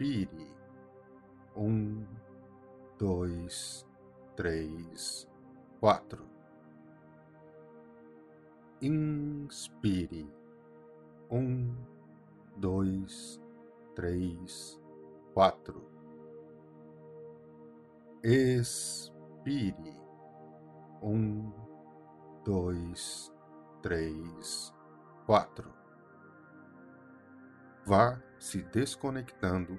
Respire. Um, dois, três, quatro. Inspire. Um, dois, três, quatro. Expire. Um, dois, três, quatro. Vá se desconectando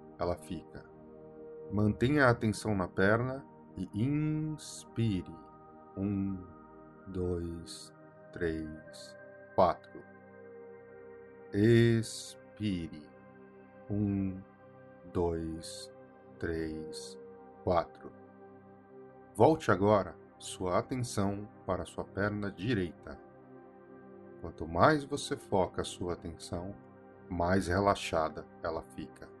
ela fica. Mantenha a atenção na perna e inspire. Um, dois, três, quatro. Expire. Um, dois, três, quatro. Volte agora sua atenção para sua perna direita. Quanto mais você foca sua atenção, mais relaxada ela fica.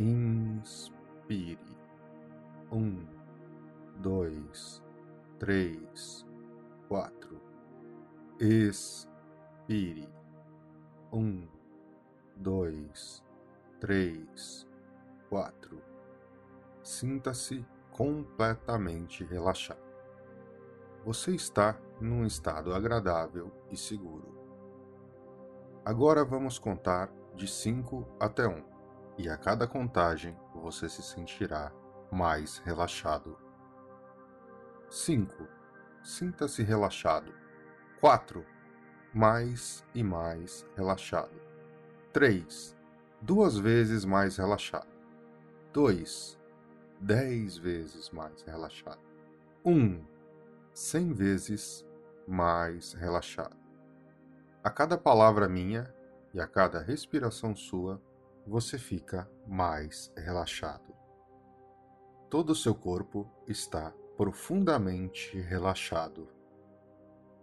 Inspire. Um, dois, três, quatro. Expire. Um, dois, três, quatro. Sinta-se completamente relaxado. Você está num estado agradável e seguro. Agora vamos contar de 5 até 1, um, e a cada contagem você se sentirá mais relaxado. 5. Sinta-se relaxado. 4. Mais e mais relaxado. 3. Duas vezes mais relaxado. 2. Dez vezes mais relaxado. 1. Um, cem vezes mais relaxado. A cada palavra minha e a cada respiração sua, você fica mais relaxado. Todo o seu corpo está profundamente relaxado.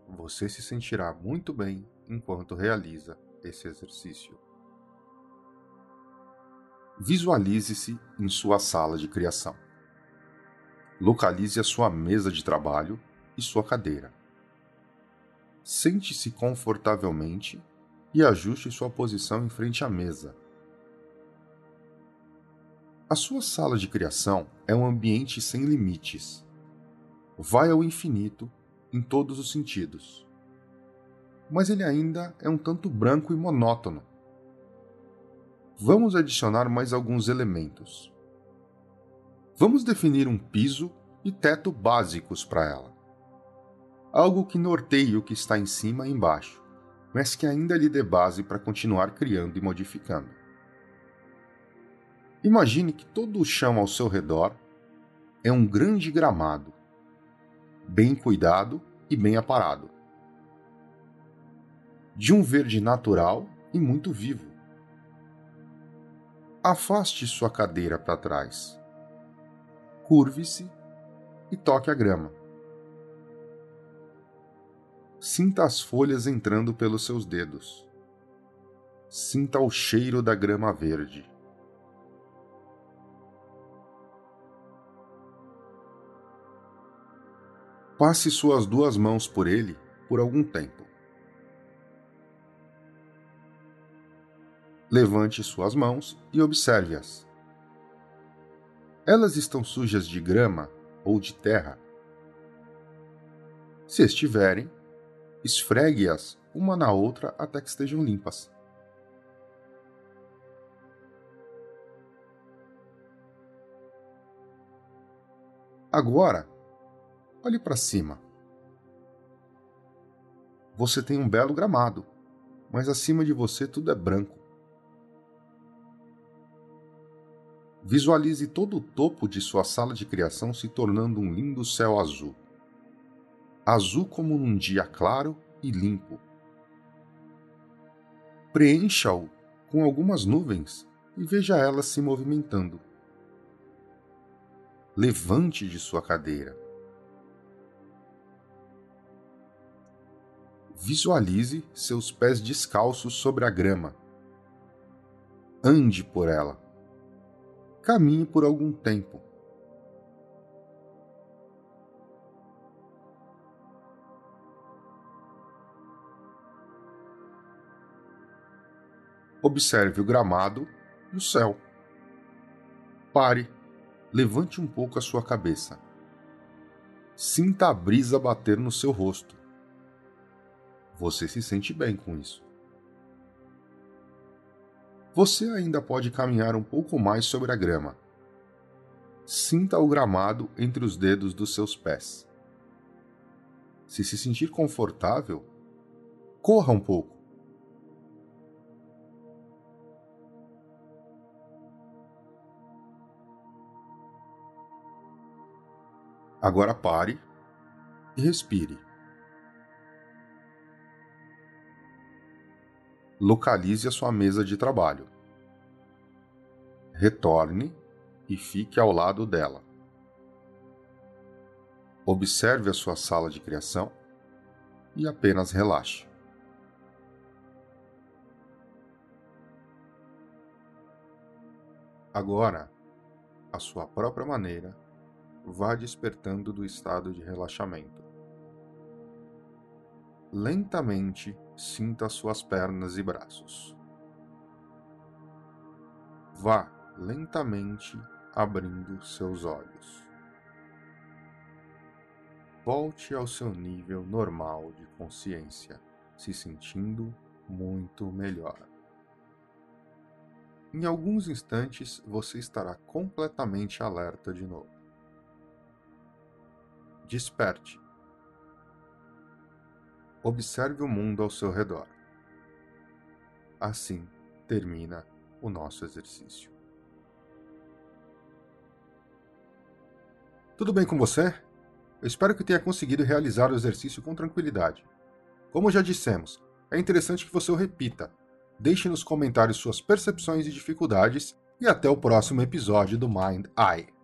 Você se sentirá muito bem enquanto realiza esse exercício. Visualize-se em sua sala de criação. Localize a sua mesa de trabalho e sua cadeira. Sente-se confortavelmente e ajuste sua posição em frente à mesa. A sua sala de criação é um ambiente sem limites. Vai ao infinito em todos os sentidos. Mas ele ainda é um tanto branco e monótono. Vamos adicionar mais alguns elementos. Vamos definir um piso e teto básicos para ela. Algo que norteie o que está em cima e embaixo, mas que ainda lhe dê base para continuar criando e modificando. Imagine que todo o chão ao seu redor é um grande gramado, bem cuidado e bem aparado. De um verde natural e muito vivo. Afaste sua cadeira para trás. Curve-se e toque a grama. Sinta as folhas entrando pelos seus dedos. Sinta o cheiro da grama verde. Passe suas duas mãos por ele por algum tempo. Levante suas mãos e observe-as. Elas estão sujas de grama ou de terra? Se estiverem, esfregue-as uma na outra até que estejam limpas. Agora, Olhe para cima. Você tem um belo gramado, mas acima de você tudo é branco. Visualize todo o topo de sua sala de criação se tornando um lindo céu azul. Azul como num dia claro e limpo. Preencha-o com algumas nuvens e veja elas se movimentando. Levante de sua cadeira Visualize seus pés descalços sobre a grama. Ande por ela. Caminhe por algum tempo. Observe o gramado e o céu. Pare, levante um pouco a sua cabeça. Sinta a brisa bater no seu rosto. Você se sente bem com isso. Você ainda pode caminhar um pouco mais sobre a grama. Sinta o gramado entre os dedos dos seus pés. Se se sentir confortável, corra um pouco. Agora pare e respire. Localize a sua mesa de trabalho. Retorne e fique ao lado dela. Observe a sua sala de criação e apenas relaxe. Agora, à sua própria maneira, vá despertando do estado de relaxamento. Lentamente sinta suas pernas e braços. Vá lentamente abrindo seus olhos. Volte ao seu nível normal de consciência, se sentindo muito melhor. Em alguns instantes você estará completamente alerta de novo. Desperte. Observe o mundo ao seu redor. Assim termina o nosso exercício. Tudo bem com você? Eu espero que tenha conseguido realizar o exercício com tranquilidade. Como já dissemos, é interessante que você o repita. Deixe nos comentários suas percepções e dificuldades e até o próximo episódio do Mind Eye.